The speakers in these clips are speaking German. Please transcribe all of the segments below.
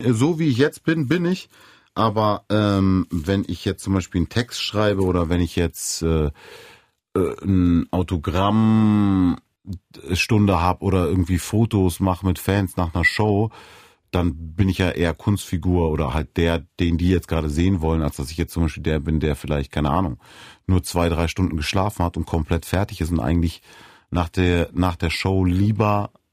So wie ich jetzt bin, bin ich. Aber ähm, wenn ich jetzt zum Beispiel einen Text schreibe oder wenn ich jetzt äh, äh, ein Autogrammstunde habe oder irgendwie Fotos mache mit Fans nach einer Show, dann bin ich ja eher Kunstfigur oder halt der, den die jetzt gerade sehen wollen, als dass ich jetzt zum Beispiel der bin, der vielleicht, keine Ahnung, nur zwei, drei Stunden geschlafen hat und komplett fertig ist und eigentlich nach der, nach der Show lieber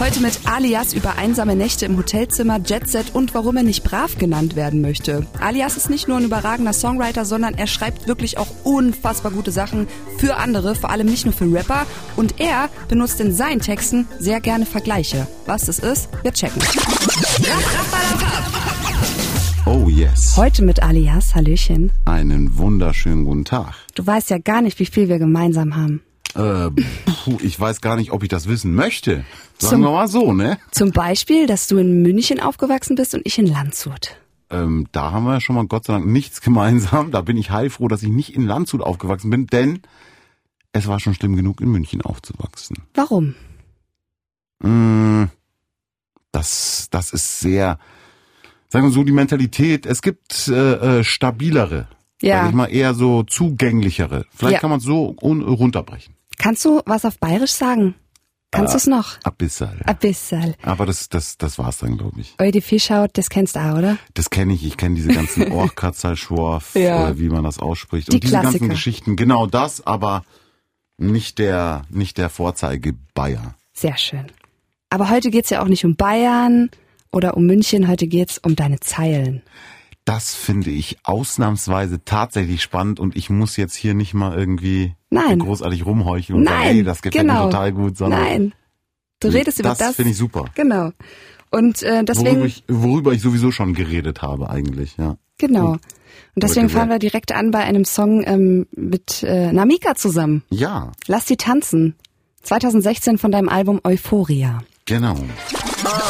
Heute mit Alias über einsame Nächte im Hotelzimmer, Jetset und warum er nicht brav genannt werden möchte. Alias ist nicht nur ein überragender Songwriter, sondern er schreibt wirklich auch unfassbar gute Sachen für andere, vor allem nicht nur für Rapper. Und er benutzt in seinen Texten sehr gerne Vergleiche. Was das ist, wir checken. Oh yes. Heute mit Alias, Hallöchen. Einen wunderschönen guten Tag. Du weißt ja gar nicht, wie viel wir gemeinsam haben. Äh, puh, ich weiß gar nicht, ob ich das wissen möchte. Sagen Zum- wir mal so, ne? Zum Beispiel, dass du in München aufgewachsen bist und ich in Landshut. Ähm, da haben wir schon mal Gott sei Dank nichts gemeinsam. Da bin ich heilfroh, dass ich nicht in Landshut aufgewachsen bin, denn es war schon schlimm genug, in München aufzuwachsen. Warum? Mm, Das, das ist sehr, sagen wir so, die Mentalität. Es gibt äh, äh, stabilere, sag Ja. ich mal eher so zugänglichere. Vielleicht Ja. kann man es so un runterbrechen. Kannst du was auf Bayerisch sagen? Kannst Äh, du's noch? Abyssal. Ein bisschen. Aber das, das, das war's dann, glaube ich. Eudi Fischhaut, das kennst du auch, oder? Das kenne ich. Ich kenne diese ganzen Orchkatzalschworf, Ja. äh, wie man das ausspricht. Die Und diese ganzen Klassiker. Geschichten. Genau das, aber nicht der, nicht der Vorzeige Bayer. Sehr schön. Aber heute geht's ja auch nicht um Bayern oder um München, heute geht's um deine Zeilen. Das finde ich ausnahmsweise tatsächlich spannend und ich muss jetzt hier nicht mal irgendwie Nein. großartig rumheucheln und sagen, Nein, hey, das gefällt genau. mir total gut, sondern Nein. Du redest über das, das. finde ich super. Genau. Und äh, deswegen, Worüber ich, worüber ich sowieso schon geredet habe eigentlich, ja. genau. Und deswegen fahren wir direkt an bei einem Song ähm, mit äh, Namika zusammen. Ja, Lass die tanzen. 2016 von deinem Album Euphoria. genau. Ah,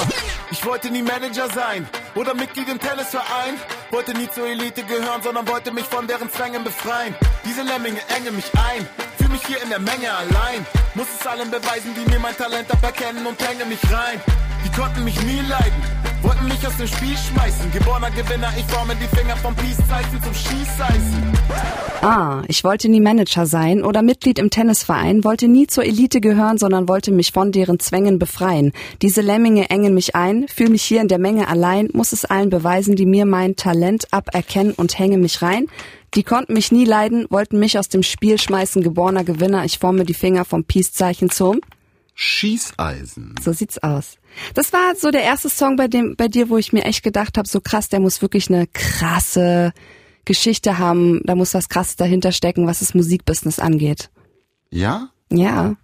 ich wollte nie Manager sein oder Mitglied im Tennisverein. Wollte nie zur Elite gehören, sondern wollte mich von deren Zwängen befreien. Diese Lemminge engen mich ein, fühl mich hier in der Menge allein. Muss es allen beweisen, die mir mein Talent aberkennen und hänge mich rein. Die konnten mich nie leiden, wollten mich aus dem Spiel schmeißen. Geborener Gewinner, ich forme die Finger vom Peace-Zeichen zum Schießeisen. Ah, ich wollte nie Manager sein oder Mitglied im Tennisverein, wollte nie zur Elite gehören, sondern wollte mich von deren Zwängen befreien. Diese Lemminge engen mich ein, fühl mich hier in der Menge allein, muss es allen beweisen, die mir mein Talent aberkennen und hänge mich rein. Die konnten mich nie leiden, wollten mich aus dem Spiel schmeißen, geborener Gewinner, ich forme die Finger vom Peace-Zeichen zum. Schießeisen. So sieht's aus. Das war so der erste Song bei dem bei dir, wo ich mir echt gedacht habe, so krass, der muss wirklich eine krasse Geschichte haben, da muss was krasses dahinter stecken, was das Musikbusiness angeht. Ja? Ja.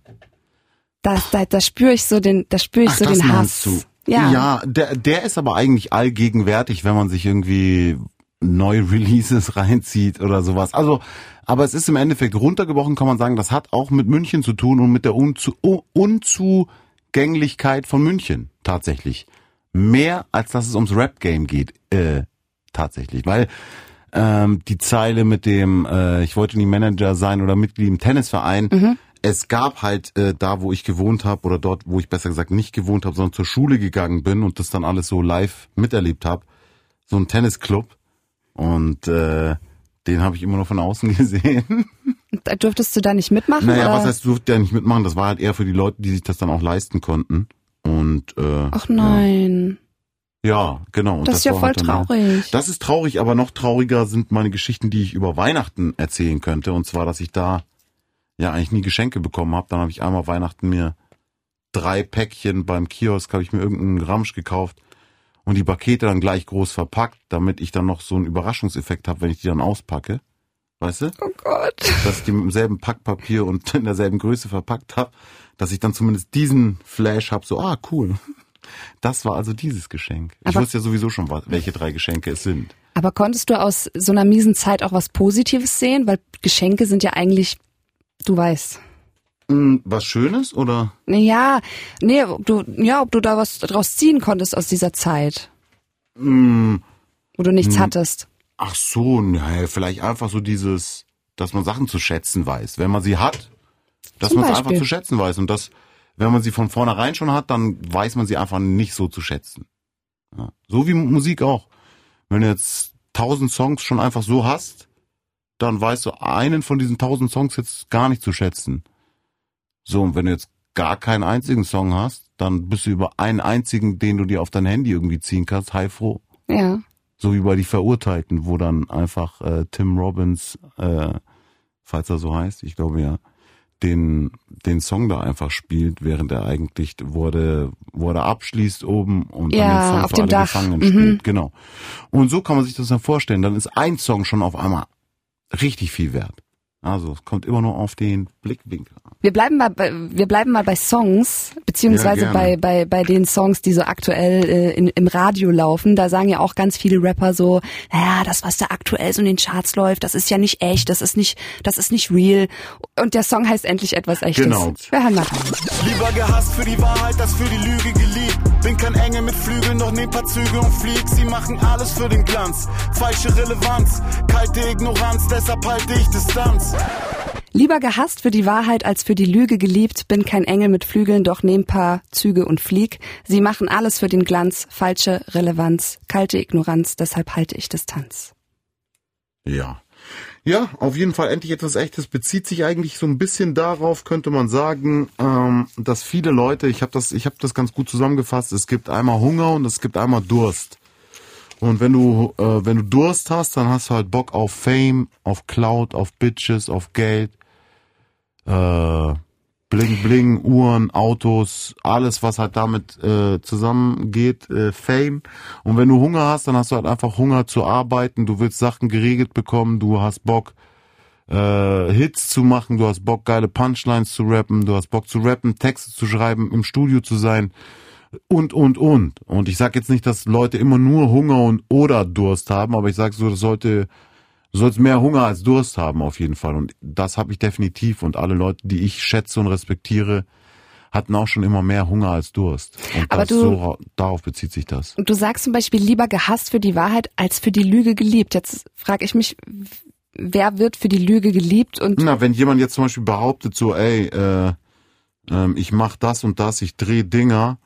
Da, da, da spüre ich so den, da spüre ich Ach, so den Hass. Ja. Ja, der, der ist aber eigentlich allgegenwärtig, wenn man sich irgendwie neue Releases reinzieht oder sowas. Also, aber es ist im Endeffekt runtergebrochen, kann man sagen, das hat auch mit München zu tun und mit der Unzu Unzugänglichkeit von München tatsächlich. Mehr als dass es ums Rap-Game geht, äh, tatsächlich. Weil ähm, die Zeile mit dem, äh, ich wollte nie Manager sein oder Mitglied im Tennisverein. Es gab halt äh, da, wo ich gewohnt habe oder dort, wo ich besser gesagt nicht gewohnt habe, sondern zur Schule gegangen bin und das dann alles so live miterlebt habe, so ein Tennisclub und äh, den habe ich immer nur von außen gesehen. Da durftest du da nicht mitmachen? naja, oder? was heißt, durfte ja nicht mitmachen? Das war halt eher für die Leute, die sich das dann auch leisten konnten. Und äh, Ach nein, ja, genau. Und das, ist ja voll halt traurig. Das ist traurig, aber noch trauriger sind meine Geschichten, die ich über Weihnachten erzählen könnte. Und zwar, dass ich da ja eigentlich nie Geschenke bekommen habe. Dann habe ich einmal Weihnachten mir drei Päckchen beim Kiosk, habe ich mir irgendeinen Ramsch gekauft und die Pakete dann gleich groß verpackt, damit ich dann noch so einen Überraschungseffekt habe, wenn ich die dann auspacke. Weißt du? oh Gott. Dass ich die mit demselben Packpapier und in derselben Größe verpackt habe, dass ich dann zumindest diesen Flash habe, so, ah, cool. Das war also dieses Geschenk. Ich Aber- wusste ja sowieso schon, welche drei Geschenke es sind. Aber konntest du aus so einer miesen Zeit auch was Positives sehen? Weil Geschenke sind ja eigentlich, du weißt. Was Schönes oder? Ja, nee, ob du, ja, ob du da was draus ziehen konntest aus dieser Zeit, Hm, wo du nichts hattest. ach so, naja, vielleicht einfach so dieses, dass man Sachen zu schätzen weiß. Wenn man sie hat, dass man es einfach zu schätzen weiß. Und das, wenn man sie von vornherein schon hat, dann weiß man sie einfach nicht so zu schätzen. Ja. So wie Musik auch. Wenn du jetzt tausend Songs schon einfach so hast, dann weißt du einen von diesen tausend Songs jetzt gar nicht zu schätzen. So, und wenn du jetzt gar keinen einzigen Song hast, dann bist du über einen einzigen, den du dir auf dein Handy irgendwie ziehen kannst, heilfroh. Ja. So wie bei die Verurteilten, wo dann einfach äh, Tim Robbins, äh, falls er so heißt, ich glaube ja, den, den Song da einfach spielt, während er eigentlich wurde, er abschließt oben und Ja, dann den Song auf für dem alle Dach. Gefangenen Mhm. spielt. Genau. Und so kann man sich das dann vorstellen. Dann ist ein Song schon auf einmal richtig viel wert. Also es kommt immer nur auf den Blickwinkel an. Wir bleiben mal bei, wir bleiben mal bei Songs, beziehungsweise Ja, bei, bei, bei den Songs, die so aktuell äh, in, im Radio laufen. Da sagen ja auch ganz viele Rapper so, naja, das, was da aktuell so in den Charts läuft, das ist ja nicht echt, das ist nicht, das ist nicht real. Und der Song heißt endlich etwas Echtes. Genau. Wir hören mal rein. Lieber gehasst für die Wahrheit als für die Lüge geliebt. Bin kein Engel mit Flügeln, doch nehm paar Züge und flieg. Sie machen alles für den Glanz. Falsche Relevanz, kalte Ignoranz, deshalb halte ich Distanz. Lieber gehasst für die Wahrheit als für die Lüge geliebt, bin kein Engel mit Flügeln, doch nehm paar Züge und flieg. Sie machen alles für den Glanz, falsche Relevanz, kalte Ignoranz, deshalb halte ich Distanz. Ja. Ja, auf jeden Fall endlich etwas Echtes. Bezieht sich eigentlich so ein bisschen darauf, könnte man sagen, ähm, dass viele Leute, ich habe das, ich habe das ganz gut zusammengefasst. Es gibt einmal Hunger und es gibt einmal Durst. Und wenn du, äh, wenn du Durst hast, dann hast du halt Bock auf Fame, auf Cloud, auf Bitches, auf Geld, äh, Bling Bling, Uhren, Autos, alles, was halt damit äh, zusammengeht, äh, Fame. Und wenn du Hunger hast, dann hast du halt einfach Hunger zu arbeiten, du willst Sachen geregelt bekommen, du hast Bock, äh, Hits zu machen, du hast Bock, geile Punchlines zu rappen, du hast Bock zu rappen, Texte zu schreiben, im Studio zu sein und, und, und. Und ich sag jetzt nicht, dass Leute immer nur Hunger und oder Durst haben, aber ich sag so, das sollte, du sollst mehr Hunger als Durst haben auf jeden Fall. Und das habe ich definitiv. Und alle Leute, die ich schätze und respektiere, hatten auch schon immer mehr Hunger als Durst. Und Aber du- so, darauf bezieht sich das. Und du sagst zum Beispiel lieber gehasst für die Wahrheit als für die Lüge geliebt. Jetzt frage ich mich, wer wird für die Lüge geliebt und Na, wenn jemand jetzt zum Beispiel behauptet so, ey, äh, ähm, ich mach das und das, ich dreh Dinger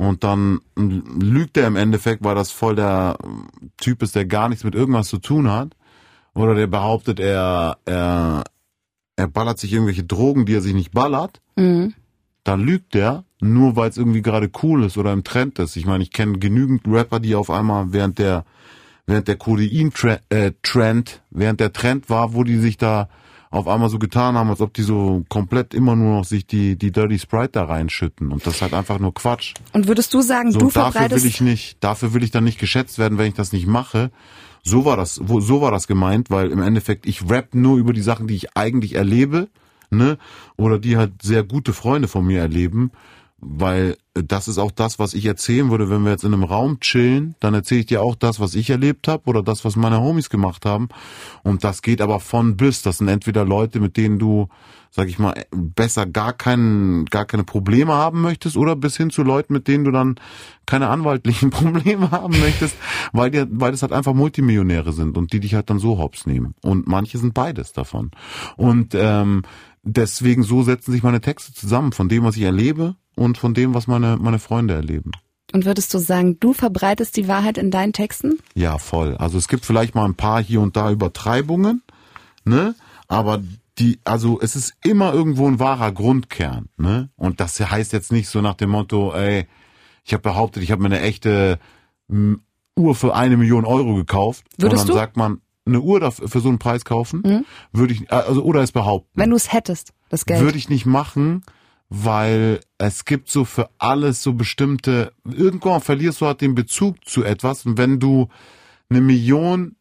und dann lügt er im Endeffekt, weil das voll der äh, Typ ist, der gar nichts mit irgendwas zu tun hat. Oder der behauptet, er, er, er ballert sich irgendwelche Drogen, die er sich nicht ballert. Mhm. Dann lügt er, nur weil es irgendwie gerade cool ist oder im Trend ist. Ich meine, ich kenne genügend Rapper, die auf einmal während der während der Codein-Trend, während der Trend war, wo die sich da auf einmal so getan haben, als ob die so komplett immer nur noch sich die, die Dirty Sprite da reinschütten. Und das ist halt einfach nur Quatsch. und würdest du sagen, So, du dafür verbreitest will ich nicht, dafür will ich dann nicht geschätzt werden, wenn ich das nicht mache. So war das, so war das gemeint, weil im Endeffekt ich rap nur über die Sachen, die ich eigentlich erlebe, ne, oder die halt sehr gute Freunde von mir erleben, weil äh, das ist auch das, was ich erzählen würde, wenn wir jetzt in einem Raum chillen, dann erzähle ich dir auch das, was ich erlebt habe oder das, was meine Homies gemacht haben. Und das geht aber von bis. Das sind entweder Leute, mit denen du, sag ich mal, besser gar keinen, gar keine Probleme haben möchtest, oder bis hin zu Leuten, mit denen du dann keine anwaltlichen Probleme haben möchtest, weil die, weil das halt einfach Multimillionäre sind und die dich halt dann so hops nehmen. Und manche sind beides davon. Und ähm, deswegen so setzen sich meine Texte zusammen, von dem, was ich erlebe und von dem, was meine, meine Freunde erleben. und würdest du sagen, du verbreitest die Wahrheit in deinen Texten? Ja, voll. Also es gibt vielleicht mal ein paar hier und da Übertreibungen, ne? Aber die, also es ist immer irgendwo ein wahrer Grundkern, ne? Und das heißt jetzt nicht so nach dem Motto, ey, ich habe behauptet, ich habe mir eine echte Uhr für eine Million Euro gekauft. Würdest und dann du? sagt man, eine Uhr dafür, für so einen Preis kaufen, würde ich, also oder es behaupten. Wenn du es hättest, das Geld. Würde ich nicht machen, weil es gibt so für alles so bestimmte, irgendwann verlierst du halt den Bezug zu etwas und wenn du eine Million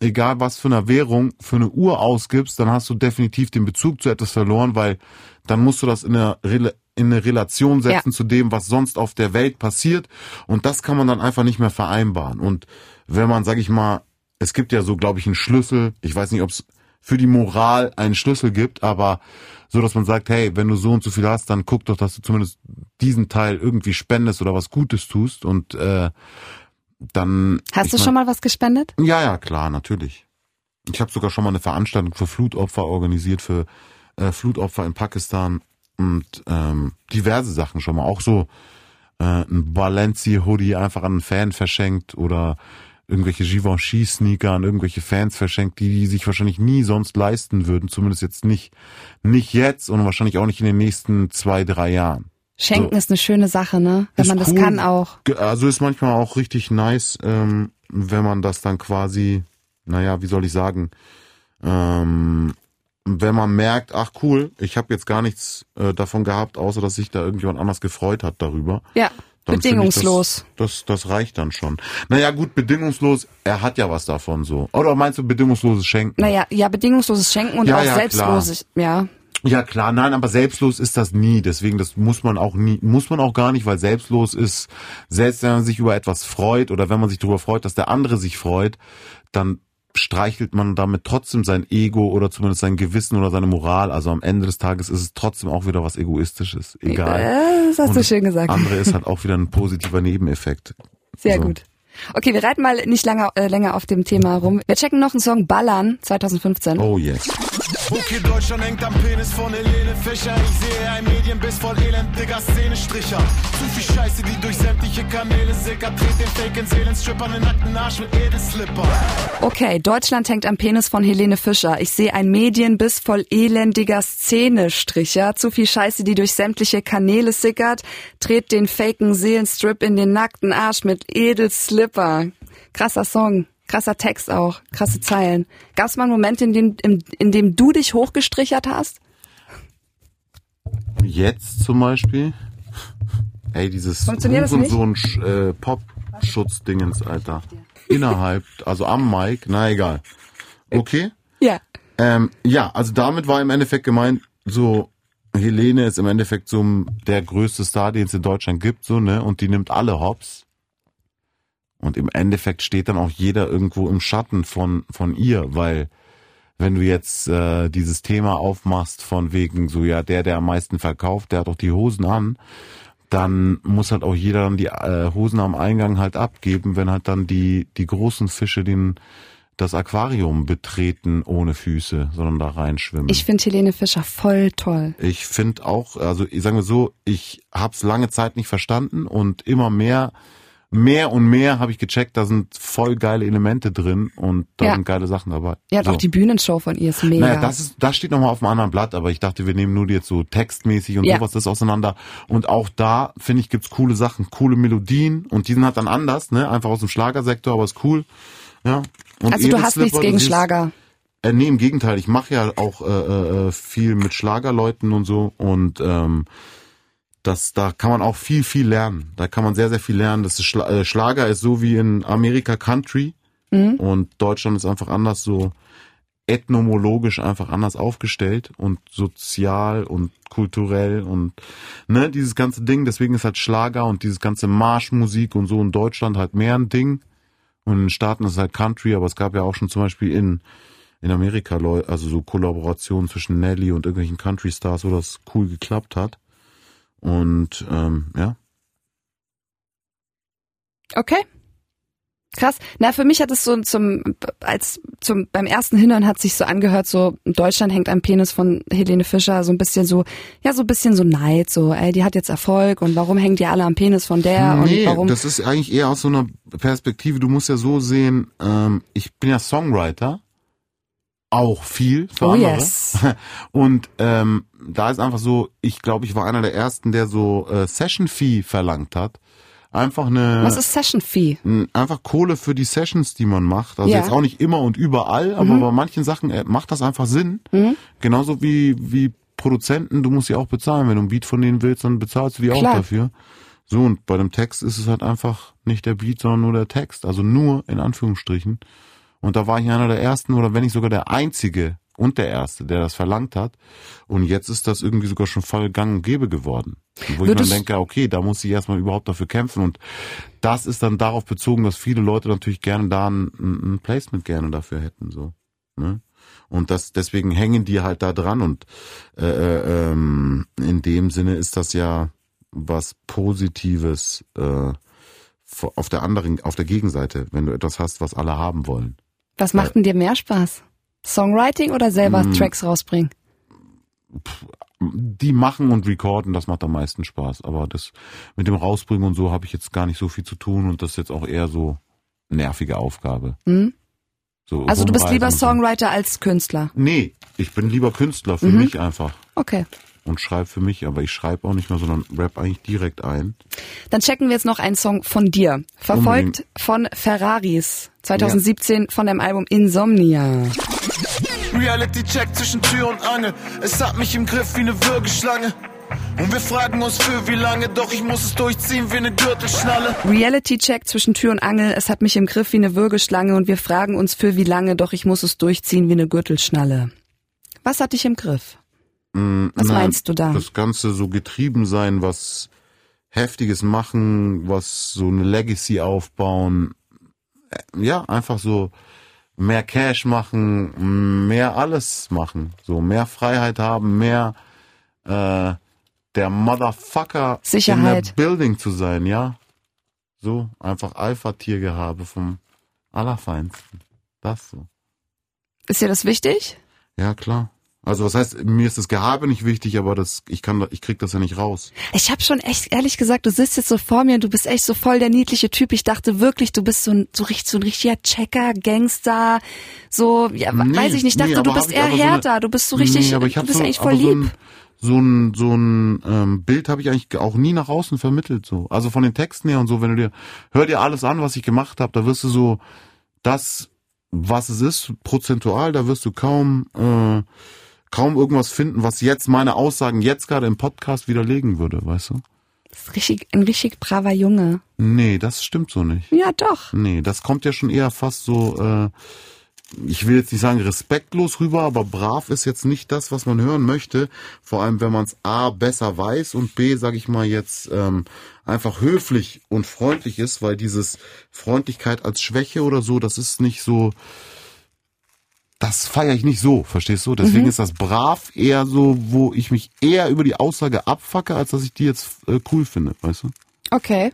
egal was für eine Währung, für eine Uhr ausgibst, dann hast du definitiv den Bezug zu etwas verloren, weil dann musst du das in eine, Rela in eine Relation setzen Ja. zu dem, was sonst auf der Welt passiert. Und das kann man dann einfach nicht mehr vereinbaren. Und wenn man, sag ich mal, es gibt ja so, glaube ich, einen Schlüssel, ich weiß nicht, ob es für die Moral einen Schlüssel gibt, aber so, dass man sagt, hey, wenn du so und so viel hast, dann guck doch, dass du zumindest diesen Teil irgendwie spendest oder was Gutes tust und äh, dann. Hast du mein- schon mal was gespendet? ja, ja, klar, natürlich. Ich habe sogar schon mal eine Veranstaltung für Flutopfer organisiert, für äh, Flutopfer in Pakistan und ähm, diverse Sachen schon mal. Auch so äh, ein Balenci-Hoodie einfach an einen Fan verschenkt oder irgendwelche Givenchy-Sneaker an irgendwelche Fans verschenkt, die, die sich wahrscheinlich nie sonst leisten würden. Zumindest jetzt nicht, nicht jetzt und wahrscheinlich auch nicht in den nächsten zwei, drei Jahren. Schenken So. ist eine schöne Sache, ne? Wenn Ist man das cool. kann auch. Also ist manchmal auch richtig nice, ähm, wenn man das dann quasi, naja, wie soll ich sagen, ähm, wenn man merkt, ach cool, ich habe jetzt gar nichts äh, davon gehabt, außer dass sich da irgendjemand anders gefreut hat darüber. Ja, Dann bedingungslos. das, das, das reicht dann schon. Naja, gut, bedingungslos, er hat ja was davon so. Oder meinst du bedingungsloses Schenken? Naja, ja, bedingungsloses Schenken und Ja, auch ja, selbstloses. Ja. Ja klar, nein, aber selbstlos ist das nie. Deswegen, das muss man auch nie, muss man auch gar nicht, weil selbstlos ist, selbst wenn man sich über etwas freut oder wenn man sich darüber freut, dass der andere sich freut, dann streichelt man damit trotzdem sein Ego oder zumindest sein Gewissen oder seine Moral. Also am Ende des Tages ist es trotzdem auch wieder was Egoistisches. Egal. Äh, Das hast Und du schön gesagt. Andere ist halt auch wieder ein positiver Nebeneffekt. Sehr so. gut. Okay, wir reiten mal nicht lange, äh, länger auf dem Thema rum. Wir checken noch einen Song Ballern 2015. Oh yes. Okay, Deutschland hängt am Penis von Helene Fischer. Ich sehe ein Medienbiss voll elendiger Szenestricher. Zu viel Scheiße, die durch sämtliche Kanäle sickert. Dreht den Fake in Seelenstripper, den nackten Arsch mit Edelslipper. Okay, Deutschland hängt am Penis von Helene Fischer. Ich sehe ein Medienbiss voll elendiger Szenestricher. Zu viel Scheiße, die durch sämtliche Kanäle sickert. Dreht den faken Seelenstrip in den nackten Arsch mit Edelslipper. Krasser Song. Krasser Text auch. Krasse Zeilen. Gab es mal einen Moment, in dem, in, in dem du dich hochgestrichert hast? Jetzt zum Beispiel. Ey, dieses Funktioniert das nicht? so ein äh, Pop-Schutzdingens, Alter. Innerhalb, also am Mic, na egal. Okay. Ja. Ähm, ja, also damit war im Endeffekt gemeint, so Helene ist im Endeffekt so der größte Star, den es in Deutschland gibt, so, ne? Und die nimmt alle Hops. Und im Endeffekt steht dann auch jeder irgendwo im Schatten von, von ihr, weil wenn du jetzt äh, dieses Thema aufmachst von wegen so, ja, der, der am meisten verkauft, der hat doch die Hosen an, dann muss halt auch jeder dann die äh, Hosen am Eingang halt abgeben, wenn halt dann die, die großen Fische den das Aquarium betreten ohne Füße, sondern da reinschwimmen. Ich finde Helene Fischer voll toll. Ich finde auch, also ich sage mal so, ich habe es lange Zeit nicht verstanden und immer mehr, mehr und mehr habe ich gecheckt, da sind voll geile Elemente drin und da Ja. sind geile Sachen dabei. Ja, so. auch die Bühnenshow von ihr ist mega. Naja, das ist, das steht nochmal auf einem anderen Blatt, aber ich dachte, wir nehmen nur jetzt so textmäßig und Ja. sowas das auseinander. Und auch da, finde ich, gibt's coole Sachen, coole Melodien und die sind halt dann anders, ne? Einfach aus dem Schlagersektor, aber ist cool. Ja. Und also du hast Edelslipper, nichts gegen Schlager. Äh, nee, im Gegenteil, ich mache ja auch äh, äh, viel mit Schlagerleuten und so und ähm, das, da kann man auch viel, viel lernen. Da kann man sehr, sehr viel lernen. Das ist Schla äh, Schlager ist so wie in Amerika Country. Und Deutschland ist einfach anders so ethnomologisch einfach anders aufgestellt und sozial und kulturell und ne, dieses ganze Ding, deswegen ist halt Schlager und dieses ganze Marschmusik und so in Deutschland halt mehr ein Ding. Und in den Staaten ist es halt Country, aber es gab ja auch schon zum Beispiel in in Amerika also so Kollaborationen zwischen Nelly und irgendwelchen Country Stars, wo das cool geklappt hat und ähm, ja, Okay. Krass. Na, für mich hat es so zum, als zum, beim ersten Hinhören hat sich so angehört, so, Deutschland hängt am Penis von Helene Fischer, so ein bisschen so, ja, so ein bisschen so Neid, so, ey, die hat jetzt Erfolg und warum hängen die alle am Penis von der nee, und warum? das ist eigentlich eher aus so einer Perspektive, du musst ja so sehen, ähm, ich bin ja Songwriter, auch viel für Oh, andere. yes. Und ähm, da ist einfach so, ich glaube, ich war einer der ersten, der so äh, Session Fee verlangt hat. Einfach eine Was ist Session Fee? n- einfach Kohle für die Sessions, die man macht. Also Ja. jetzt auch nicht immer und überall, aber bei manchen Sachen äh, macht das einfach Sinn. Genauso wie wie Produzenten, du musst sie auch bezahlen, wenn du ein Beat von denen willst, dann bezahlst du die Klar. auch dafür. So und bei dem Text ist es halt einfach nicht der Beat, sondern nur der Text, also nur in Anführungsstrichen. Und da war ich einer der ersten oder wenn nicht sogar der einzige und der erste, der das verlangt hat. Und jetzt ist das irgendwie sogar schon voll gang und gäbe geworden. Wo ich Würdest- mir denke, okay, da muss ich erstmal überhaupt dafür kämpfen. Und das ist dann darauf bezogen, dass viele Leute natürlich gerne da ein, ein Placement gerne dafür hätten, so. Ne? Und das, deswegen hängen die halt da dran und äh, äh, ähm, in dem Sinne ist das ja was Positives äh, auf der anderen, auf der Gegenseite, wenn du etwas hast, was alle haben wollen. Was macht denn dir mehr Spaß? Songwriting oder selber Mm. Tracks rausbringen? Die machen und recorden, das macht am meisten Spaß. Aber das mit dem Rausbringen und so habe ich jetzt gar nicht so viel zu tun und das ist jetzt auch eher so nervige Aufgabe. Hm? So Also du bist lieber. Songwriter als Künstler. Nee, ich bin lieber Künstler für Mhm. mich einfach Okay. Und schreibe für mich, aber ich schreibe auch nicht mehr, sondern rap eigentlich direkt ein. Dann checken wir jetzt noch einen Song von dir. Verfolgt Unbedingt. von Ferraris. 2017 von dem Album Insomnia. Reality-Check zwischen Tür und Angel. Es hat mich im Griff wie eine Würgeschlange. Und wir fragen uns für wie lange, doch ich muss es durchziehen wie eine Gürtelschnalle. Reality-Check zwischen Tür und Angel. Es hat mich im Griff wie eine Würgeschlange und wir fragen uns für wie lange, doch ich muss es durchziehen wie eine Gürtelschnalle. Was hat dich im Griff? Mm, Was na, meinst du da? Das Ganze so getrieben sein, was Heftiges machen, was so eine Legacy aufbauen. Äh, Ja, einfach so mehr Cash machen, mehr alles machen. So mehr Freiheit haben, mehr äh, der Motherfucker Sicherheit. in der Building zu sein, ja. So, einfach Alpha-Tiergehabe vom Allerfeinsten. Das so. Ist dir das wichtig? Ja, klar. Also was heißt, mir ist das Gehabe nicht wichtig, aber das, ich kann, ich krieg das ja nicht raus. Ich habe schon echt ehrlich gesagt, du sitzt jetzt so vor mir und du bist echt so voll der niedliche Typ. Ich dachte wirklich, du bist so ein so richtig so ein richtiger Checker, Gangster, so ja, Nee, weiß ich nicht. Ich dachte, nee, du bist eher aber so härter. du bist so richtig, Nee, aber ich du bist so, eigentlich voll aber so lieb. ein, so ein, so ein ähm, Bild habe ich eigentlich auch nie nach außen vermittelt. So, also von den Texten her und so. Wenn du dir, hör dir alles an, was ich gemacht habe, da wirst du so das, was es ist, prozentual, da wirst du kaum äh, kaum irgendwas finden, was jetzt meine Aussagen jetzt gerade im Podcast widerlegen würde, weißt du? Das ist richtig, ein richtig braver Junge. Nee, das stimmt so nicht. Ja, doch. Nee, das kommt ja schon eher fast so, äh, ich will jetzt nicht sagen respektlos rüber, aber brav ist jetzt nicht das, was man hören möchte. Vor allem, wenn man es A besser weiß und B, sag ich mal jetzt, ähm, einfach höflich und freundlich ist, weil dieses Freundlichkeit als Schwäche oder so, das ist nicht so, das feiere ich nicht so, verstehst du? Deswegen ist das brav eher so, wo ich mich eher über die Aussage abfacke, als dass ich die jetzt äh, cool finde, weißt du? Okay.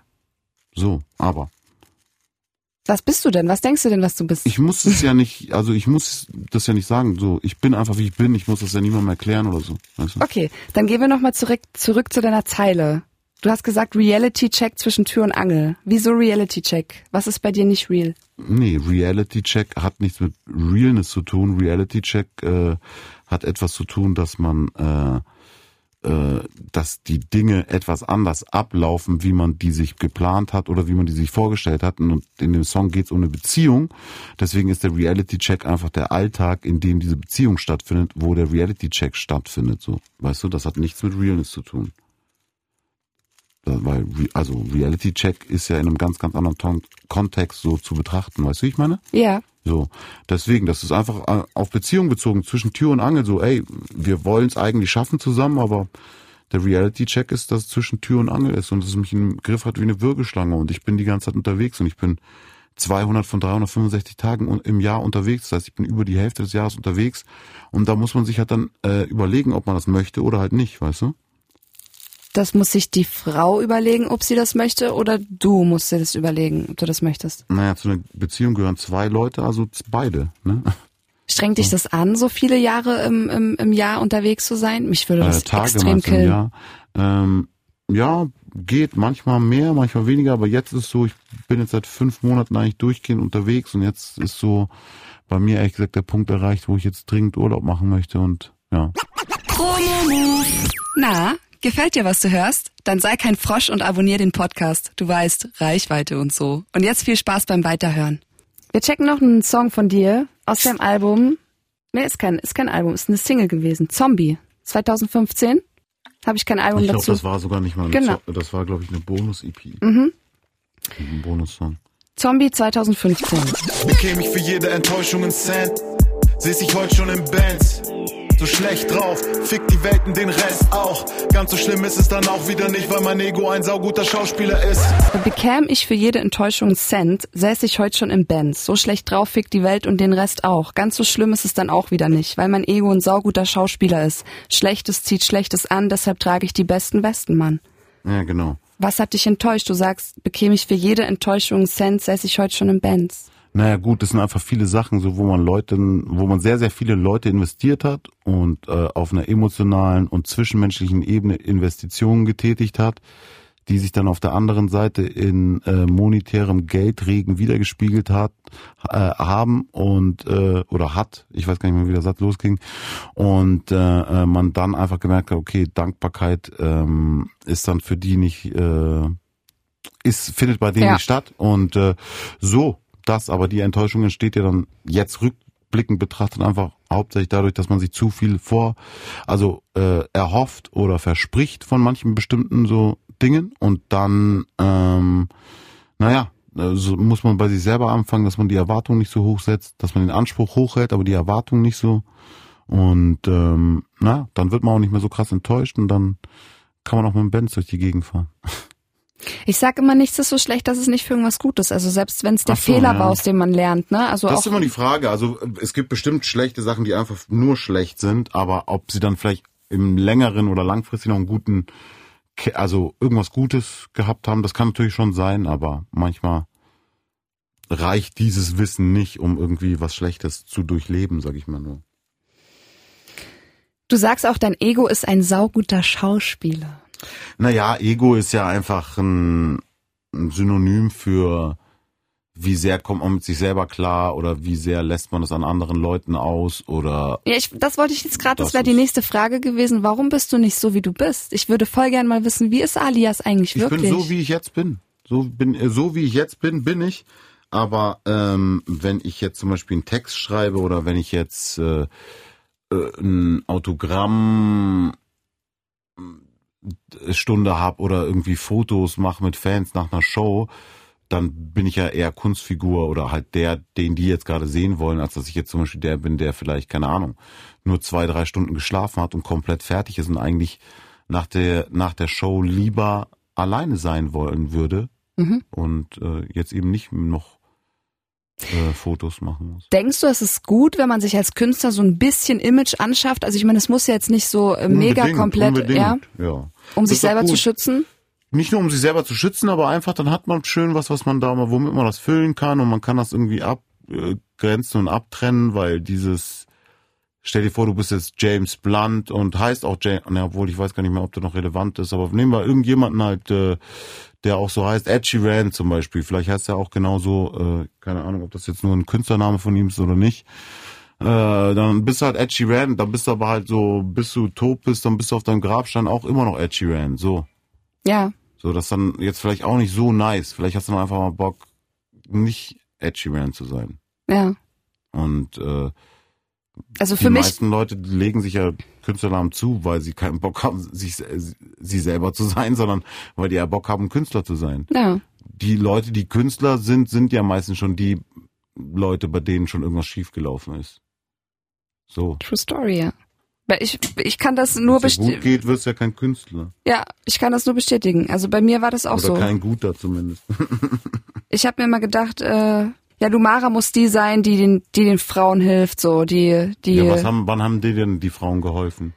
So, aber. Was bist du denn? Was denkst du denn, was du bist? ich muss es ja nicht, also ich muss das ja nicht sagen, so, ich bin einfach wie ich bin, ich muss das ja niemandem erklären oder so. Weißt du? Okay, dann gehen wir nochmal zurück, zurück zu deiner Zeile. Du hast gesagt Reality-Check zwischen Tür und Angel. Wieso Reality-Check? Was ist bei dir nicht real? Nee, Reality Check hat nichts mit Realness zu tun. Reality Check äh, hat etwas zu tun, dass man, äh, äh, dass die Dinge etwas anders ablaufen, wie man die sich geplant hat oder wie man die sich vorgestellt hat. Und in dem Song geht es um eine Beziehung. Deswegen ist der Reality Check einfach der Alltag, in dem diese Beziehung stattfindet, wo der Reality Check stattfindet. So, weißt du, das hat nichts mit Realness zu tun. Da- Weil, also Reality Check ist ja in einem ganz, ganz anderen Ton Kontext so zu betrachten, weißt du, wie ich meine? Ja. So, deswegen, das ist einfach äh, auf Beziehung bezogen, zwischen Tür und Angel, so, ey, wir wollen es eigentlich schaffen zusammen, aber der Reality-Check ist, dass es zwischen Tür und Angel ist und dass es mich im Griff hat wie eine Würgeschlange und ich bin die ganze Zeit unterwegs und ich bin 200 von 365 Tagen im Jahr unterwegs, das heißt, ich bin über die Hälfte des Jahres unterwegs und da muss man sich halt dann äh, überlegen, ob man das möchte oder halt nicht, weißt du? Das muss sich die Frau überlegen, ob sie das möchte, oder du musst dir das überlegen, ob du das möchtest. Naja, zu einer Beziehung gehören zwei Leute, also beide, ne? Strengt dich das an, so viele Jahre im, im, im Jahr unterwegs zu sein? Mich würde das äh, Tage extrem im killen. Jahr. Ähm, ja, geht manchmal mehr, manchmal weniger, aber jetzt ist so, ich bin jetzt seit fünf Monaten eigentlich durchgehend unterwegs und jetzt ist so bei mir ehrlich gesagt der Punkt erreicht, wo ich jetzt dringend Urlaub machen möchte und ja. Na, gefällt dir, was du hörst? Dann sei kein Frosch und abonnier den Podcast. Du weißt, Reichweite und so. Und jetzt viel Spaß beim Weiterhören. Wir checken noch einen Song von dir aus deinem Album. Nee, ist kein, ist kein Album, ist eine Single gewesen. Zombie. 2015. Habe ich kein Album Ich glaube, dazu. das war sogar nicht mal eine Genau. Zo- das war glaube ich eine Bonus-EP. Mhm. Ein Bonussong. Zombie 2015. Bekäme ich für jede Enttäuschung einen Cent, seh ich heute schon im Bands. So schlecht drauf, fick die Welt und den Rest auch. Ganz so schlimm ist es dann auch wieder nicht, weil mein Ego ein sauguter Schauspieler ist. Bekäme ich für jede Enttäuschung einen Cent, säß ich heute schon im Benz. So schlecht drauf, fick die Welt und den Rest auch. Ganz so schlimm ist es dann auch wieder nicht, weil mein Ego ein sauguter Schauspieler ist. Schlechtes zieht Schlechtes an, deshalb trage ich die besten Westen, Mann. Ja, genau. Was hat dich enttäuscht? Du sagst, bekäme ich für jede Enttäuschung einen Cent, säß ich heute schon im Benz. Naja gut, das sind einfach viele Sachen, so wo man Leute, wo man sehr, sehr viele Leute investiert hat und äh, auf einer emotionalen und zwischenmenschlichen Ebene Investitionen getätigt hat, die sich dann auf der anderen Seite in äh, monetärem Geldregen wiedergespiegelt hat, äh, haben und äh, oder hat, ich weiß gar nicht mehr, wie der Satz losging, und äh, äh, man dann einfach gemerkt hat, okay, Dankbarkeit ähm, ist dann für die nicht äh, ist, findet bei denen Ja. nicht statt. Und äh, so, das, aber die Enttäuschung entsteht ja dann jetzt rückblickend betrachtet einfach hauptsächlich dadurch, dass man sich zu viel vor, also äh, erhofft oder verspricht von manchen bestimmten so Dingen und dann, ähm, naja, so muss man bei sich selber anfangen, dass man die Erwartung nicht so hoch setzt, dass man den Anspruch hochhält, aber die Erwartung nicht so. Und ähm, na, dann wird man auch nicht mehr so krass enttäuscht und dann kann man auch mit dem Benz durch die Gegend fahren. Ich sag immer, nichts ist so schlecht, dass es nicht für irgendwas gut ist. Also selbst wenn es der so, Fehler ja. war, aus dem man lernt, ne? Also Das ist immer die Frage. Also es gibt bestimmt schlechte Sachen, die einfach nur schlecht sind, aber ob sie dann vielleicht im längeren oder langfristig noch einen guten, also irgendwas Gutes gehabt haben, das kann natürlich schon sein, aber manchmal reicht dieses Wissen nicht, um irgendwie was Schlechtes zu durchleben, sag ich mal nur. du sagst auch, dein Ego ist ein sauguter Schauspieler. Naja, Ego ist ja einfach ein, ein Synonym für wie sehr kommt man mit sich selber klar oder wie sehr lässt man das an anderen Leuten aus oder Ja, ich, das wollte ich jetzt gerade, das, Das wäre die nächste Frage gewesen. Warum bist du nicht so, wie du bist? Ich würde voll gern mal wissen, wie ist Alias eigentlich Ich wirklich? bin so, wie ich jetzt bin. So bin, äh, so wie ich jetzt bin, bin ich. Aber ähm, wenn ich jetzt zum Beispiel einen Text schreibe oder wenn ich jetzt äh, äh, ein Autogramm Stunde habe oder irgendwie Fotos mache mit Fans nach einer Show, dann bin ich ja eher Kunstfigur oder halt der, den die jetzt gerade sehen wollen, als dass ich jetzt zum Beispiel der bin, der vielleicht, keine Ahnung, nur zwei, drei Stunden geschlafen hat und komplett fertig ist und eigentlich nach der, nach der Show lieber alleine sein wollen würde Mhm. und äh, jetzt eben nicht noch äh, Fotos machen muss. Denkst du, es ist gut, wenn man sich als Künstler so ein bisschen Image anschafft? Also ich meine, es muss ja jetzt nicht so äh, mega Unbedingt, komplett, ja, unbedingt, ja. um Das sich selber zu schützen. Nicht nur um sich selber zu schützen, aber einfach dann hat man schön was, was man da mal, womit man das füllen kann und man kann das irgendwie abgrenzen und abtrennen, weil dieses, stell dir vor, du bist jetzt James Blunt und heißt auch James, ne, obwohl ich weiß gar nicht mehr, ob der noch relevant ist, aber nehmen wir irgendjemanden halt, äh, der auch so heißt, Ed Sheeran zum Beispiel, vielleicht heißt er auch genauso, äh, keine Ahnung, ob das jetzt nur ein Künstlername von ihm ist oder nicht. Äh, dann bist du halt Ed Sheeran, dann bist du aber halt so, bis du tot bist, dann bist du auf deinem Grabstein auch immer noch Ed Sheeran, so. Ja, So, das ist dann jetzt vielleicht auch nicht so nice. Vielleicht hast du dann einfach mal Bock, nicht Ed Sheeran zu sein. ja. Und äh, Also die für mich, meisten Leute legen sich ja Künstlernamen zu, weil sie keinen Bock haben, sich sie selber zu sein, sondern weil die ja Bock haben, Künstler zu sein. ja, Die Leute, die Künstler sind, sind ja meistens schon die Leute, bei denen schon irgendwas schiefgelaufen ist. So. True Story, ja. Weil ich, ich kann das nur Wenn es gut bestätigen. geht, wirst du ja kein Künstler. Ja, ich kann das nur bestätigen. Also bei mir war das auch Oder so. kein guter zumindest. Ich habe mir immer gedacht, äh, ja, Lumara muss die sein, die den, die den Frauen hilft, so, die, die. Ja, was haben, wann haben dir denn die Frauen geholfen?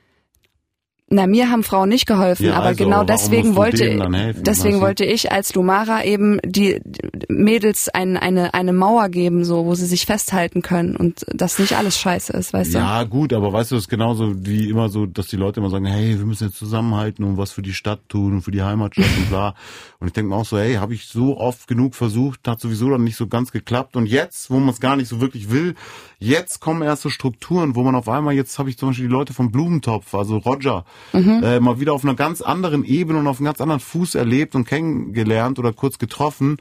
Na, mir haben Frauen nicht geholfen, Ja, aber also, genau deswegen du wollte helfen, deswegen du? wollte ich als Lumara eben die Mädels ein, eine eine Mauer geben, so wo sie sich festhalten können und dass nicht alles scheiße ist, weißt Ja, gut, aber weißt du, es ist genauso wie immer so, dass die Leute immer sagen, hey, wir müssen jetzt zusammenhalten und was für die Stadt tun und für die Heimatstadt und bla. Und ich denke mir auch so, hey, habe ich so oft genug versucht, hat sowieso dann nicht so ganz geklappt. Und jetzt, wo man es gar nicht so wirklich will, jetzt kommen erst so Strukturen, wo man auf einmal, jetzt habe ich zum Beispiel die Leute vom Blumentopf, also Roger, äh, mal wieder auf einer ganz anderen Ebene und auf einem ganz anderen Fuß erlebt und kennengelernt oder kurz getroffen.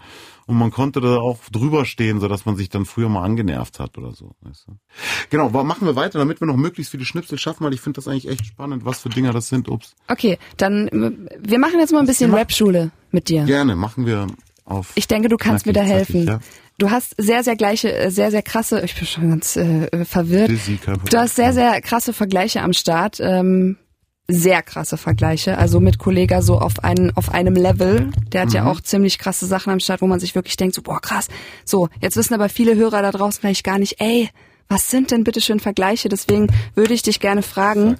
Und man konnte da auch drüber stehen, so dass man sich dann früher mal angenervt hat oder so. Weißt du? Genau, machen wir weiter, damit wir noch möglichst viele Schnipsel schaffen, weil ich finde das eigentlich echt spannend, was für Dinger das sind. Ups. Okay, dann äh, wir machen jetzt mal ein bisschen mach- Rap-Schule mit dir. Gerne, machen wir auf Ich denke, du kannst mir da helfen. zackig, Du hast sehr, sehr gleiche, äh, sehr, sehr krasse, ich bin schon ganz äh, verwirrt. Dizzy. Du hast sehr, sehr krasse Vergleiche am Start. Ähm, sehr krasse Vergleiche. Also mit Kollega so auf, einen, auf einem Level. Der hat Mhm. ja auch ziemlich krasse Sachen am Start, wo man sich wirklich denkt, so, boah, krass. So, jetzt wissen aber viele Hörer da draußen vielleicht gar nicht, ey, was sind denn bitte schön Vergleiche? Deswegen würde ich dich gerne fragen,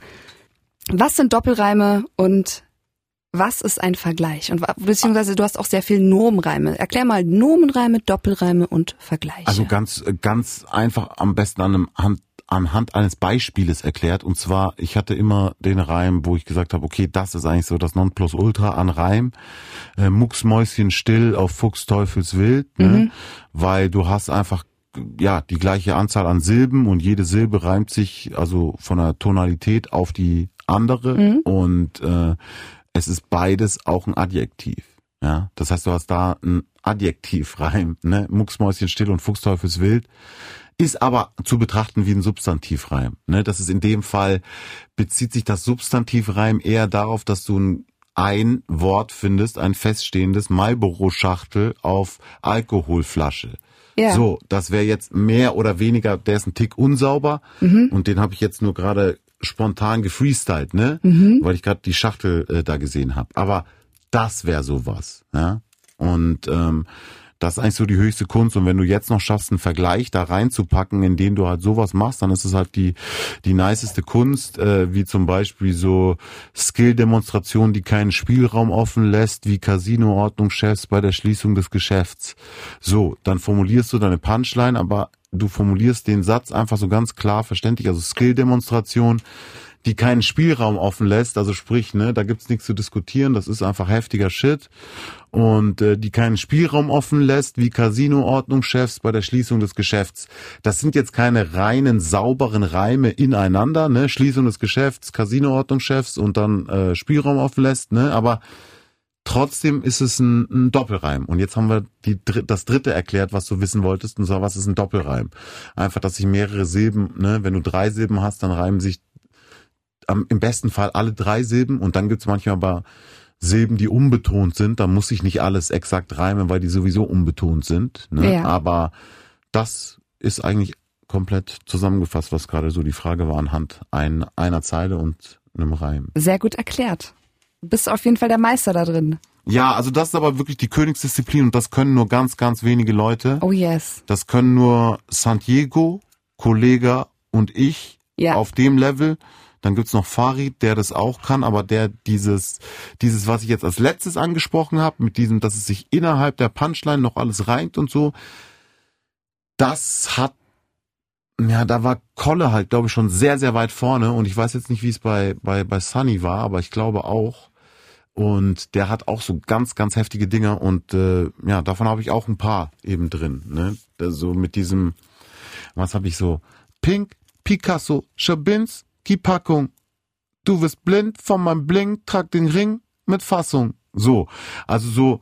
was sind Doppelreime und was ist ein Vergleich? Und beziehungsweise du hast auch sehr viel Nomenreime. Erklär mal Nomenreime, Doppelreime und Vergleiche. Also ganz, ganz einfach am besten an einem Hand, anhand eines Beispieles erklärt. Und zwar, ich hatte immer den Reim, wo ich gesagt habe, okay, das ist eigentlich so das Nonplusultra an Reim. Äh, Mucksmäuschen still auf Fuchs Teufels wild, ne? weil du hast einfach ja die gleiche Anzahl an Silben und jede Silbe reimt sich also von der Tonalität auf die andere und äh, es ist beides auch ein Adjektiv. Ja, das heißt, du hast da ein Adjektivreim, ne? Mucksmäuschen still und Fuchsteufels wild. Ist aber zu betrachten wie ein Substantivreim. Ne? Das ist in dem Fall, bezieht sich das Substantivreim eher darauf, dass du ein, ein Wort findest, ein feststehendes Marlboro-Schachtel auf Alkoholflasche. Ja. So, das wäre jetzt mehr oder weniger, der ist ein Tick unsauber und den habe ich jetzt nur gerade spontan gefreestylt, ne? Weil ich gerade die Schachtel äh, da gesehen habe. Aber das wäre sowas, ja? Und ähm, das ist eigentlich so die höchste Kunst. Und wenn du jetzt noch schaffst, einen Vergleich da reinzupacken, in dem du halt sowas machst, dann ist es halt die, die niceste Kunst, äh, wie zum Beispiel so Skill-Demonstration, die keinen Spielraum offen lässt, wie Casino-Ordnungschefs bei der Schließung des Geschäfts. So, dann formulierst du deine Punchline, aber du formulierst den Satz einfach so ganz klar verständlich. Also Skill-Demonstration, die keinen Spielraum offen lässt, also sprich, ne, da gibt's nichts zu diskutieren, das ist einfach heftiger Shit und äh, die keinen Spielraum offen lässt, wie Casino-Ordnungschefs bei der Schließung des Geschäfts. Das sind jetzt keine reinen sauberen Reime ineinander, ne, Schließung des Geschäfts, Casino-Ordnungschefs und dann äh, Spielraum offen lässt, ne, aber Trotzdem ist es ein, ein Doppelreim. Und jetzt haben wir die, das dritte erklärt, was du wissen wolltest. Und zwar, was ist ein Doppelreim? Einfach, dass sich mehrere Silben, ne, wenn du drei Silben hast, dann reimen sich am, im besten Fall alle drei Silben. Und dann gibt's manchmal aber Silben, die unbetont sind. Da muss sich nicht alles exakt reimen, weil die sowieso unbetont sind. Ne? Ja. Aber das ist eigentlich komplett zusammengefasst, was gerade so die Frage war anhand ein, einer Zeile und einem Reim. Sehr gut erklärt. Du bist auf jeden Fall der Meister da drin. Ja, also das ist aber wirklich die Königsdisziplin und das können nur ganz, ganz wenige Leute. Oh yes. Das können nur Santiago, Kollega und ich Ja. auf dem Level. Dann gibt's noch Farid, der das auch kann, aber der dieses, dieses, was ich jetzt als letztes angesprochen habe, mit diesem, dass es sich innerhalb der Punchline noch alles reimt und so, das hat, ja, da war Kolle halt, glaube ich, schon sehr, sehr weit vorne und ich weiß jetzt nicht, wie es bei, bei, bei Sunny war, aber ich glaube auch. Und der hat auch so ganz, ganz heftige Dinge und äh, ja, davon habe ich auch ein paar eben drin. Ne? So mit diesem, was habe ich so? Pink, Picasso, Schabinski Packung. Du wirst blind von meinem Blink, trag den Ring mit Fassung. So, also so,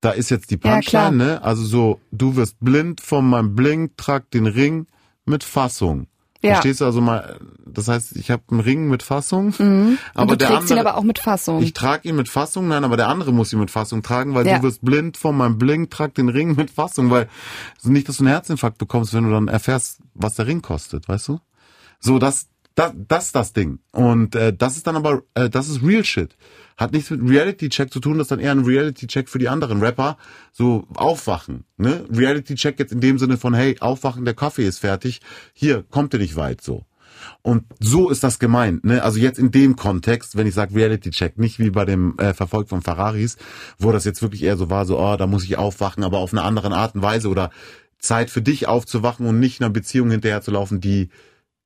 da ist jetzt die Ja. Punchline, ne? Also so, du wirst blind von meinem Blink, trag den Ring mit Fassung. Ja. Verstehst du also mal, das heißt, ich habe einen Ring mit Fassung, Mhm. aber Und du der trägst andere, ihn aber auch mit Fassung. ich trage ihn mit Fassung, nein, aber der andere muss ihn mit Fassung tragen, weil Ja. du wirst blind von meinem Blink, trag den Ring mit Fassung, weil nicht, dass du einen Herzinfarkt bekommst, wenn du dann erfährst, was der Ring kostet, weißt du? So, das, das, das ist das Ding. Und äh, das ist dann aber, äh, das ist Real Shit. Hat nichts mit Reality-Check zu tun, das ist dann eher ein Reality-Check für die anderen Rapper. So, aufwachen. Ne? Reality-Check jetzt in dem Sinne von, hey, aufwachen, der Kaffee ist fertig. Hier, kommt ihr nicht weit so. Und so ist das gemeint, ne? Also jetzt in dem Kontext, wenn ich sage Reality Check, nicht wie bei dem äh, Verfolg von Ferraris, wo das jetzt wirklich eher so war, so, oh, da muss ich aufwachen, aber auf eine andere Art und Weise oder Zeit für dich aufzuwachen und nicht einer Beziehung hinterherzulaufen, die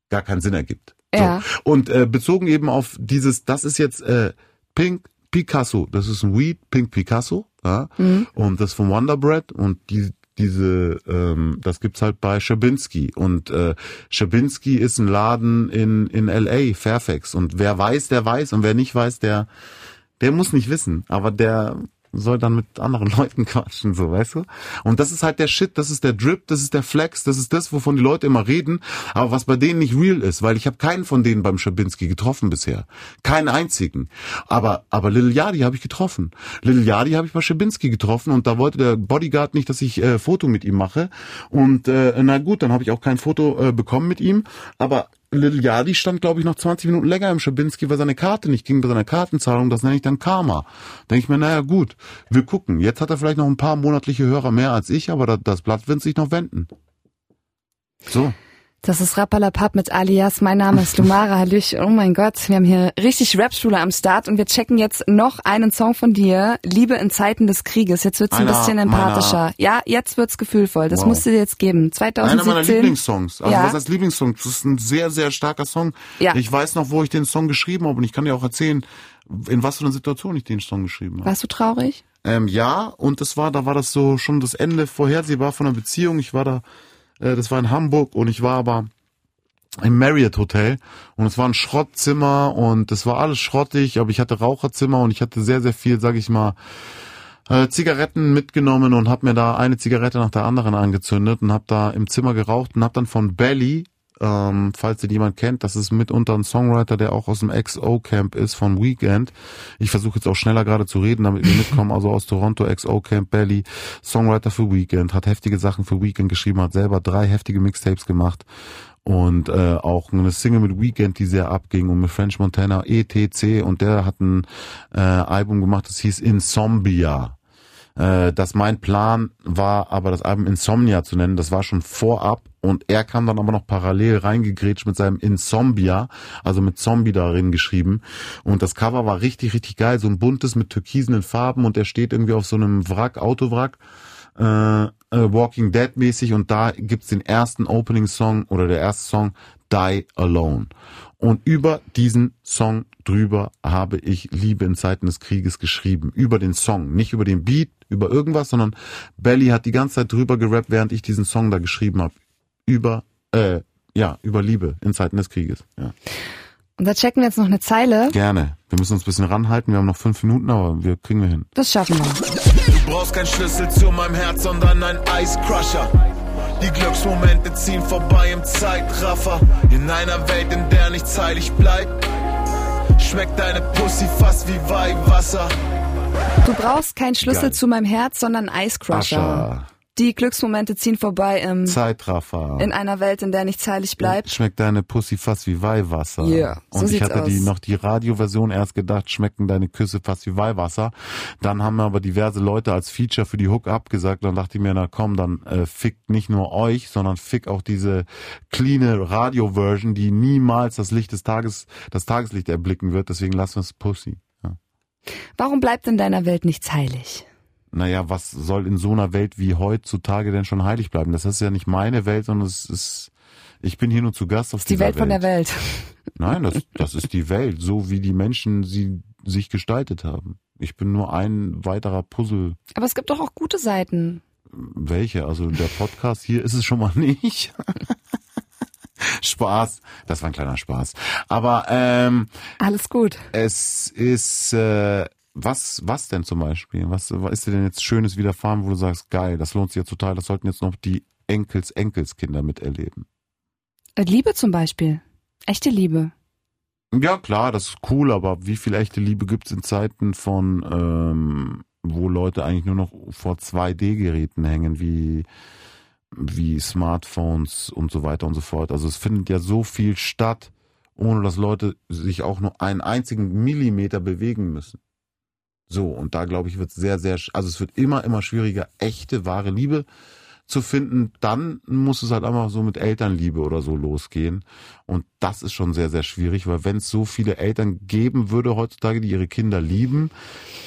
gar keinen Sinn ergibt. Ja. So. Und äh, bezogen eben auf dieses, das ist jetzt äh, Pink Picasso, das ist ein Weed, Pink Picasso, ja, und das von Wonder Bread. Und die diese, ähm, das gibt's halt bei Schabinski und äh, Schabinski ist ein Laden in in L.A. Fairfax. Und wer weiß, der weiß. Und wer nicht weiß, der der muss nicht wissen, aber der soll dann mit anderen Leuten quatschen, so, weißt du? Und das ist halt der Shit, das ist der Drip, das ist der Flex, das ist das, wovon die Leute immer reden, aber was bei denen nicht real ist, weil ich habe keinen von denen beim Schabinski getroffen bisher. Keinen einzigen. Aber, aber Lil Yadi habe ich getroffen. Lil Yadi habe ich bei Schabinski getroffen und da wollte der Bodyguard nicht, dass ich äh, Foto mit ihm mache. Und äh, na gut, dann habe ich auch kein Foto äh, bekommen mit ihm. Aber Little Yadi stand, glaube ich, noch 20 Minuten länger im Schabinski, weil seine Karte nicht ging bei seiner Kartenzahlung. Das nenne ich dann Karma. Denke ich mir, naja gut, wir gucken. Jetzt hat er vielleicht noch ein paar monatliche Hörer mehr als ich, aber das, das Blatt wird sich noch wenden. So. Das ist Rappalapap mit Alias. Mein Name ist Lumara Hallüch. Oh mein Gott, wir haben hier richtig Rap-Schule am Start und wir checken jetzt noch einen Song von dir. Liebe in Zeiten des Krieges. Jetzt wird's ein Einer bisschen empathischer. Ja, jetzt wird's gefühlvoll. Das Wow. musst du dir jetzt geben. 2017. Einer meiner Lieblingssongs. Also Ja. was heißt Lieblingssong? Das ist ein sehr, sehr starker Song. Ja. Ich weiß noch, wo ich den Song geschrieben habe und ich kann dir auch erzählen, in was für einer Situation ich den Song geschrieben habe. Warst du traurig? Ähm, ja, und das war, da war das so schon das Ende vorhersehbar von einer Beziehung. Ich war da, das war in Hamburg und ich war aber im Marriott Hotel und es war ein Schrottzimmer und es war alles schrottig, aber ich hatte Raucherzimmer und ich hatte sehr, sehr viel, sag ich mal, äh, Zigaretten mitgenommen und habe mir da eine Zigarette nach der anderen angezündet und habe da im Zimmer geraucht und habe dann von Belly, ähm, falls ihr jemand kennt, das ist mitunter ein Songwriter, der auch aus dem XO Camp ist von Weekend. Ich versuche jetzt auch schneller gerade zu reden, damit wir mitkommen. Also aus Toronto, XO Camp Belly, Songwriter für Weekend, hat heftige Sachen für Weekend geschrieben, hat selber drei heftige Mixtapes gemacht und äh, auch eine Single mit Weekend, die sehr abging und mit French Montana ETC und der hat ein äh, Album gemacht, das hieß Insomnia. Äh, dass mein Plan war, aber das Album Insomnia zu nennen, das war schon vorab und er kam dann aber noch parallel reingegrätscht mit seinem Insomnia, also mit Zombie darin geschrieben und das Cover war richtig, richtig geil, so ein buntes mit türkisenen Farben und er steht irgendwie auf so einem Wrack, Autowrack äh, äh, Walking Dead mäßig und da gibt's den ersten Opening Song oder der erste Song Die Alone. Und über diesen Song drüber habe ich Liebe in Zeiten des Krieges geschrieben. Über den Song, nicht über den Beat, über irgendwas, sondern Belly hat die ganze Zeit drüber gerappt, während ich diesen Song da geschrieben habe. Über, äh, ja, über Liebe in Zeiten des Krieges. Ja. Und da checken wir jetzt noch eine Zeile. Gerne. Wir müssen uns ein bisschen ranhalten. Wir haben noch fünf Minuten, aber wir kriegen wir hin. Das schaffen wir. Du brauchst keinen Schlüssel zu meinem Herz, sondern ein Ice Crusher. Die Glücksmomente ziehen vorbei im Zeitraffer. In einer Welt, in der nichts heilig bleibt. Schmeckt deine Pussy fast wie Weihwasser. Du brauchst keinen Schlüssel Geil. zu meinem Herz, sondern Ice Crusher. Ascha, Die Glücksmomente ziehen vorbei im, Zeitraffer. in einer Welt, in der nichts heilig bleibt. Schmeckt deine Pussy fast wie Weihwasser. Yeah, so und ich hatte die aus. noch die Radioversion erst gedacht, schmecken deine Küsse fast wie Weihwasser. Dann haben aber diverse Leute als Feature für die Hook abgesagt. Dann dachte ich mir, na komm, dann äh, fickt nicht nur euch, sondern fick auch diese cleane Radio-Version, die niemals das Licht des Tages, das Tageslicht erblicken wird. Deswegen lassen wir es Pussy. Ja. Warum bleibt in deiner Welt nichts heilig? Naja, was soll in so einer Welt wie heutzutage denn schon heilig bleiben? Das ist ja nicht meine Welt, sondern es ist, ich bin hier nur zu Gast auf Die dieser Welt von der Welt. Nein, das, das ist die Welt, so wie die Menschen sie sich gestaltet haben. Ich bin nur ein weiterer Puzzle. Aber es gibt doch auch gute Seiten. Welche? Also der Podcast hier ist es schon mal nicht. Spaß. Das war ein kleiner Spaß. Aber ähm, Alles gut. es ist äh, was was denn zum Beispiel? Was, was ist dir denn jetzt Schönes widerfahren, wo du sagst, geil, das lohnt sich jetzt total, das sollten jetzt noch die Enkels Enkelskinder miterleben. Äh, Liebe zum Beispiel. Echte Liebe. Ja, klar, das ist cool, aber wie viel echte Liebe gibt's in Zeiten von, ähm, wo Leute eigentlich nur noch vor 2D-Geräten hängen, wie, wie Smartphones und so weiter und so fort. Also es findet ja so viel statt, ohne dass Leute sich auch nur einen einzigen Millimeter bewegen müssen. So, und da glaube ich, wird sehr, sehr, sch- also es wird immer, immer schwieriger, echte, wahre Liebe zu finden. Dann muss es halt einfach so mit Elternliebe oder so losgehen. Und das ist schon sehr, sehr schwierig, weil wenn es so viele Eltern geben würde heutzutage, die ihre Kinder lieben,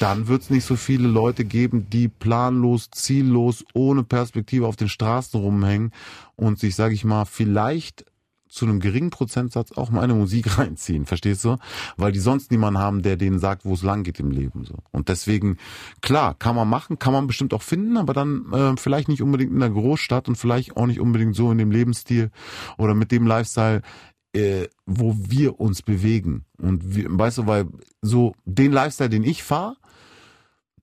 dann wird es nicht so viele Leute geben, die planlos, ziellos, ohne Perspektive auf den Straßen rumhängen und sich, sage ich mal, vielleicht zu einem geringen Prozentsatz auch mal eine Musik reinziehen, verstehst du? Weil die sonst niemanden haben, der denen sagt, wo es lang geht im Leben. so. Und deswegen, klar, kann man machen, kann man bestimmt auch finden, aber dann äh, vielleicht nicht unbedingt in der Großstadt und vielleicht auch nicht unbedingt so in dem Lebensstil oder mit dem Lifestyle, äh, wo wir uns bewegen. Und wir, weißt du, weil so den Lifestyle, den ich fahre,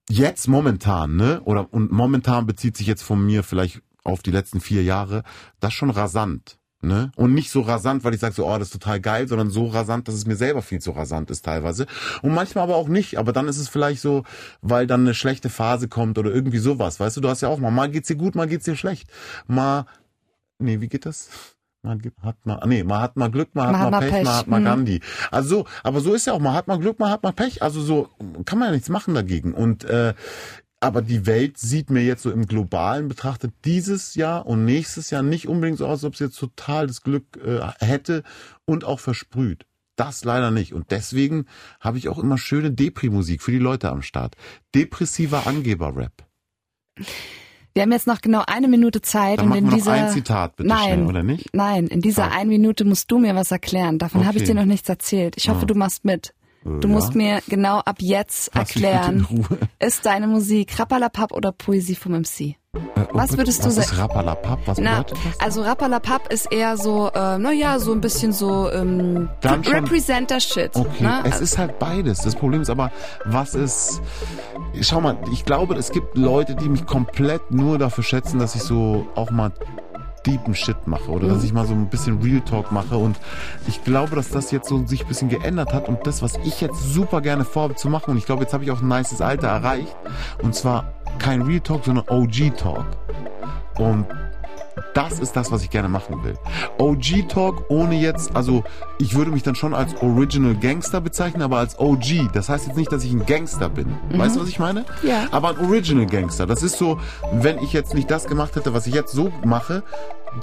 jetzt momentan, ne? Oder und momentan bezieht sich jetzt von mir vielleicht auf die letzten vier Jahre, das schon rasant. Ne? Und nicht so rasant, weil ich sage so, oh, das ist total geil, sondern so rasant, dass es mir selber viel zu rasant ist teilweise. Und manchmal aber auch nicht. Aber dann ist es vielleicht so, weil dann eine schlechte Phase kommt oder irgendwie sowas. Weißt du, du hast ja auch mal, mal geht's dir gut, mal geht's dir schlecht. Mal, nee, wie geht das? Man hat mal, nee, man hat mal Glück, man, man hat mal Pech, Pech, man hat mal mhm. Gandhi. Also so, aber so ist ja auch, man hat mal Glück, man hat mal Pech. Also so kann man ja nichts machen dagegen. Und äh, aber die Welt sieht mir jetzt so im Globalen betrachtet dieses Jahr und nächstes Jahr nicht unbedingt so aus, als ob es jetzt total das Glück äh, hätte und auch versprüht. Das leider nicht. Und deswegen habe ich auch immer schöne Depri-Musik für die Leute am Start. Depressiver Angeber-Rap. Wir haben jetzt noch genau eine Minute Zeit Dann und in dieser ein Zitat bitte nein, schnell, oder nicht? Nein, in dieser ah. einen Minute musst du mir was erklären. Davon okay. habe ich dir noch nichts erzählt. Ich hoffe, ah. du machst mit. Du ja. musst mir genau ab jetzt Lass erklären, ist deine Musik Rappalapap oder Poesie vom MC? Äh, oh, was würdest du sagen? Was ist Rappalapap? Was Na, bedeutet das? Also Rappalapap ist eher so, äh, naja, so ein bisschen so ähm, Representer-Shit. Okay, ne? es ist halt beides. Das Problem ist aber, was ist... Schau mal, ich glaube, es gibt Leute, die mich komplett nur dafür schätzen, dass ich so auch mal deepen Shit mache oder mhm. dass ich mal so ein bisschen Real Talk mache und ich glaube, dass das jetzt so sich ein bisschen geändert hat und das, was ich jetzt super gerne vorhabe zu machen und ich glaube, jetzt habe ich auch ein nices Alter erreicht und zwar kein Real Talk, sondern OG Talk und das ist das, was ich gerne machen will. OG Talk ohne jetzt, also ich würde mich dann schon als Original Gangster bezeichnen, aber als OG. Das heißt jetzt nicht, dass ich ein Gangster bin. Mhm. Weißt du, was ich meine? Ja. Aber ein Original Gangster. Das ist so, wenn ich jetzt nicht das gemacht hätte, was ich jetzt so mache,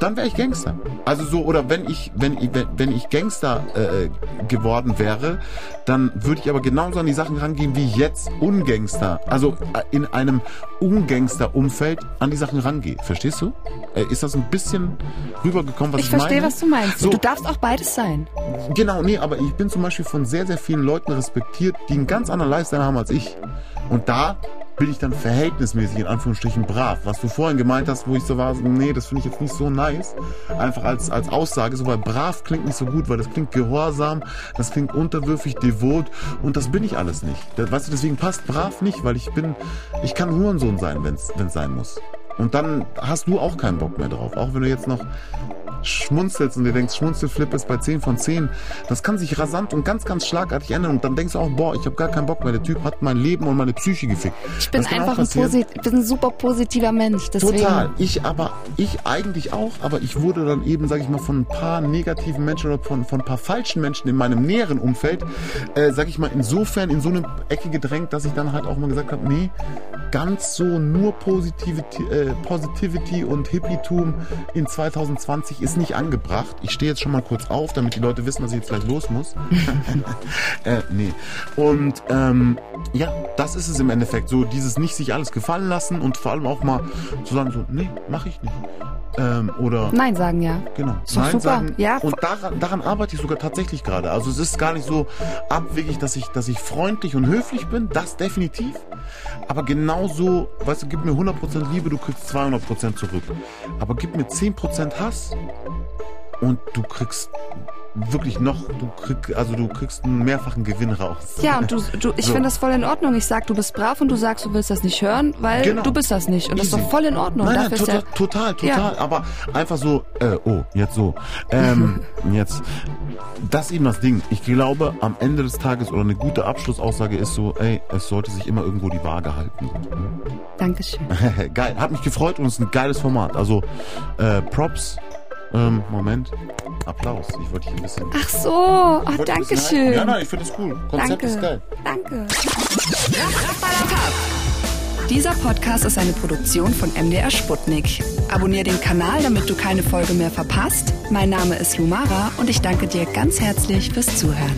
dann wäre ich Gangster. Also so, oder wenn ich, wenn ich, wenn ich Gangster äh, geworden wäre, dann würde ich aber genauso an die Sachen rangehen, wie jetzt Ungangster, also äh, in einem Ungangster-Umfeld an die Sachen rangehe. Verstehst du? Äh, ist das ein bisschen rübergekommen, was ich, ich meine? Ich verstehe, was du meinst. So, du darfst auch beides sein. Genau, nee, aber ich bin zum Beispiel von sehr, sehr vielen Leuten respektiert, die einen ganz anderen Lifestyle haben als ich. Und da bin ich dann verhältnismäßig in Anführungsstrichen brav. Was du vorhin gemeint hast, wo ich so war, nee, das finde ich jetzt nicht so nice. Einfach als, als Aussage, so weil brav klingt nicht so gut, weil das klingt gehorsam, das klingt unterwürfig, devot und das bin ich alles nicht. Weißt du, deswegen passt brav nicht, weil ich bin, ich kann Hurensohn sein, wenn es sein muss. Und dann hast du auch keinen Bock mehr drauf. Auch wenn du jetzt noch schmunzelst und dir denkst, Schmunzelflip ist bei 10 von 10, das kann sich rasant und ganz, ganz schlagartig ändern und dann denkst du auch, boah, ich habe gar keinen Bock mehr. Der Typ hat mein Leben und meine Psyche gefickt. Ich bin einfach ein, bin ein super positiver Mensch. Deswegen. Total. Ich aber, ich eigentlich auch, aber ich wurde dann eben, sag ich mal, von ein paar negativen Menschen oder von, von ein paar falschen Menschen in meinem näheren Umfeld, äh, sag ich mal, insofern in so eine Ecke gedrängt, dass ich dann halt auch mal gesagt habe, nee, ganz so nur Positivity, äh, Positivity und Hippietum in 2020 ist nicht angebracht. Ich stehe jetzt schon mal kurz auf, damit die Leute wissen, dass ich jetzt gleich los muss. äh, nee. Und ähm, ja, das ist es im Endeffekt. So dieses nicht sich alles gefallen lassen und vor allem auch mal zu sagen, so, nee, mache ich nicht. Ähm, oder Nein sagen, ja. Genau. So Nein super. sagen. Ja. Und daran, daran arbeite ich sogar tatsächlich gerade. Also es ist gar nicht so abwegig, dass ich, dass ich freundlich und höflich bin. Das definitiv. Aber genauso, weißt du, gib mir 100% Liebe, du kriegst 200% zurück. Aber gib mir 10% Hass und du kriegst wirklich noch, du krieg, also du kriegst einen mehrfachen Gewinn raus. Ja, und du, du ich so. finde das voll in Ordnung. Ich sag, du bist brav und du sagst, du willst das nicht hören, weil genau. du bist das nicht. Und Easy. das ist doch voll in Ordnung. Nein, nein, total, ja, total, total. Ja. Aber einfach so, äh, oh, jetzt so. Ähm, jetzt, das ist eben das Ding. Ich glaube, am Ende des Tages oder eine gute Abschlussaussage ist so, ey, es sollte sich immer irgendwo die Waage halten. Dankeschön. Geil, hat mich gefreut und es ist ein geiles Format. Also, äh, Props ähm, Moment. Applaus. Ich wollte dich ein bisschen. Ach so, oh, danke schön. Ja, nein, ich finde es cool. Konzept danke. ist geil. Danke. Dieser Podcast ist eine Produktion von MDR Sputnik. Abonnier den Kanal, damit du keine Folge mehr verpasst. Mein Name ist Lumara und ich danke dir ganz herzlich fürs Zuhören.